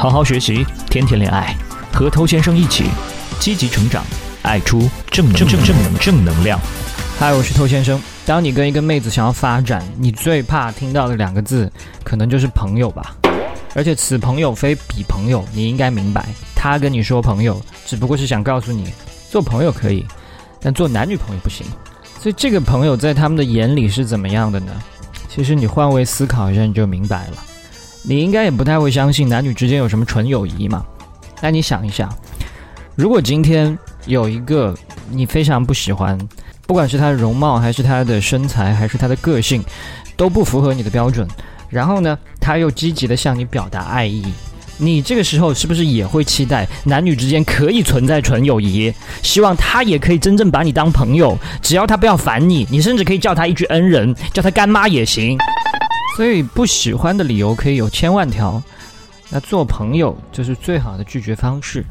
好好学习，天天恋爱，和偷先生一起积极成长，爱出正正正正能正能量。嗨，我是偷先生。当你跟一个妹子想要发展，你最怕听到的两个字，可能就是朋友吧。而且此朋友非彼朋友，你应该明白，他跟你说朋友，只不过是想告诉你，做朋友可以，但做男女朋友不行。所以这个朋友在他们的眼里是怎么样的呢？其实你换位思考一下，你就明白了。你应该也不太会相信男女之间有什么纯友谊嘛？那你想一想，如果今天有一个你非常不喜欢，不管是他的容貌，还是他的身材，还是他的个性，都不符合你的标准，然后呢，他又积极的向你表达爱意，你这个时候是不是也会期待男女之间可以存在纯友谊？希望他也可以真正把你当朋友，只要他不要烦你，你甚至可以叫他一句恩人，叫他干妈也行。所以不喜欢的理由可以有千万条，那做朋友就是最好的拒绝方式。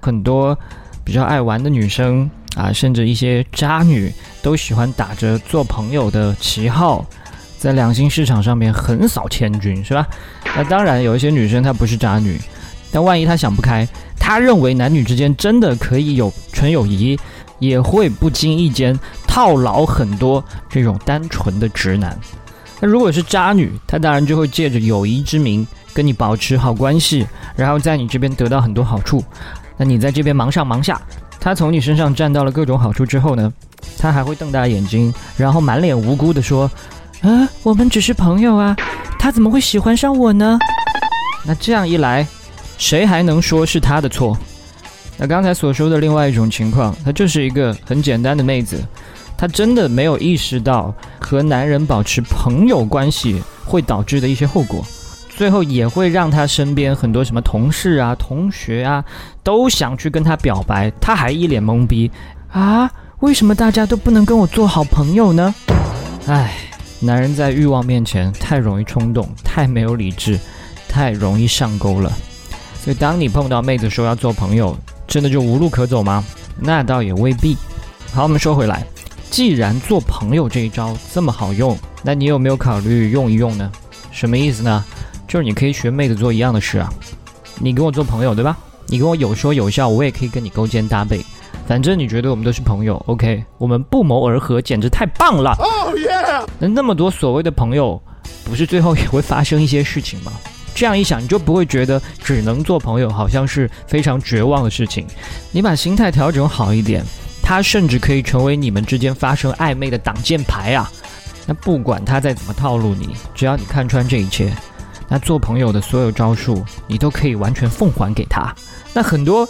很多比较爱玩的女生啊，甚至一些渣女都喜欢打着做朋友的旗号，在两性市场上面横扫千军，是吧？那当然有一些女生她不是渣女，但万一她想不开，她认为男女之间真的可以有纯友谊，也会不经意间套牢很多这种单纯的直男。那如果是渣女，她当然就会借着友谊之名跟你保持好关系，然后在你这边得到很多好处。那你在这边忙上忙下，她从你身上占到了各种好处之后呢，她还会瞪大眼睛，然后满脸无辜的说：“啊，我们只是朋友啊，他怎么会喜欢上我呢？”那这样一来，谁还能说是她的错？那刚才所说的另外一种情况，她就是一个很简单的妹子。她真的没有意识到和男人保持朋友关系会导致的一些后果，最后也会让她身边很多什么同事啊、同学啊都想去跟她表白，她还一脸懵逼啊！为什么大家都不能跟我做好朋友呢？唉，男人在欲望面前太容易冲动，太没有理智，太容易上钩了。所以，当你碰到妹子说要做朋友，真的就无路可走吗？那倒也未必。好，我们说回来。既然做朋友这一招这么好用，那你有没有考虑用一用呢？什么意思呢？就是你可以学妹子做一样的事啊，你跟我做朋友对吧？你跟我有说有笑，我也可以跟你勾肩搭背，反正你觉得我们都是朋友，OK？我们不谋而合，简直太棒了！哦耶！那那么多所谓的朋友，不是最后也会发生一些事情吗？这样一想，你就不会觉得只能做朋友好像是非常绝望的事情。你把心态调整好一点。他甚至可以成为你们之间发生暧昧的挡箭牌啊！那不管他再怎么套路你，只要你看穿这一切，那做朋友的所有招数，你都可以完全奉还给他。那很多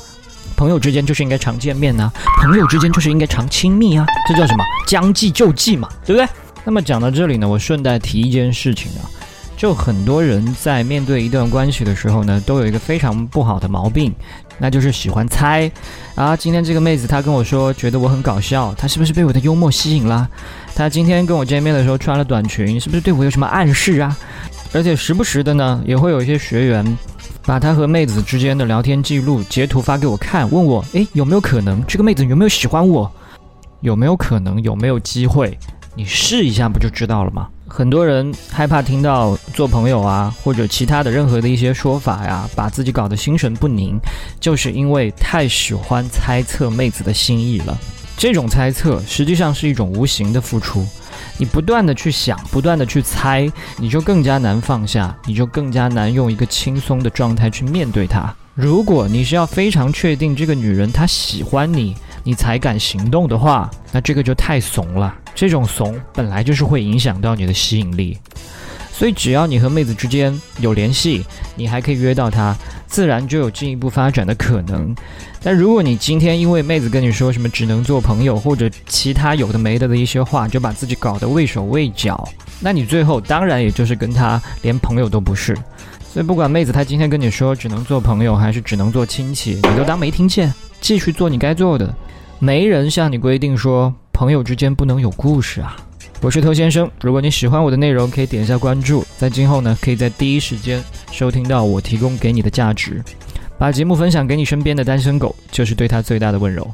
朋友之间就是应该常见面呐，朋友之间就是应该常亲密啊，这叫什么？将计就计嘛，对不对？那么讲到这里呢，我顺带提一件事情啊。就很多人在面对一段关系的时候呢，都有一个非常不好的毛病，那就是喜欢猜。啊，今天这个妹子她跟我说觉得我很搞笑，她是不是被我的幽默吸引了？她今天跟我见面的时候穿了短裙，是不是对我有什么暗示啊？而且时不时的呢，也会有一些学员把他和妹子之间的聊天记录截图发给我看，问我，诶，有没有可能这个妹子有没有喜欢我？有没有可能？有没有机会？你试一下不就知道了吗？很多人害怕听到做朋友啊，或者其他的任何的一些说法呀，把自己搞得心神不宁，就是因为太喜欢猜测妹子的心意了。这种猜测实际上是一种无形的付出，你不断的去想，不断的去猜，你就更加难放下，你就更加难用一个轻松的状态去面对她。如果你是要非常确定这个女人她喜欢你，你才敢行动的话，那这个就太怂了。这种怂本来就是会影响到你的吸引力，所以只要你和妹子之间有联系，你还可以约到她，自然就有进一步发展的可能。但如果你今天因为妹子跟你说什么只能做朋友，或者其他有的没的的一些话，就把自己搞得畏手畏脚，那你最后当然也就是跟她连朋友都不是。所以不管妹子她今天跟你说只能做朋友，还是只能做亲戚，你都当没听见，继续做你该做的。没人向你规定说。朋友之间不能有故事啊！我是特先生，如果你喜欢我的内容，可以点一下关注，在今后呢，可以在第一时间收听到我提供给你的价值。把节目分享给你身边的单身狗，就是对他最大的温柔。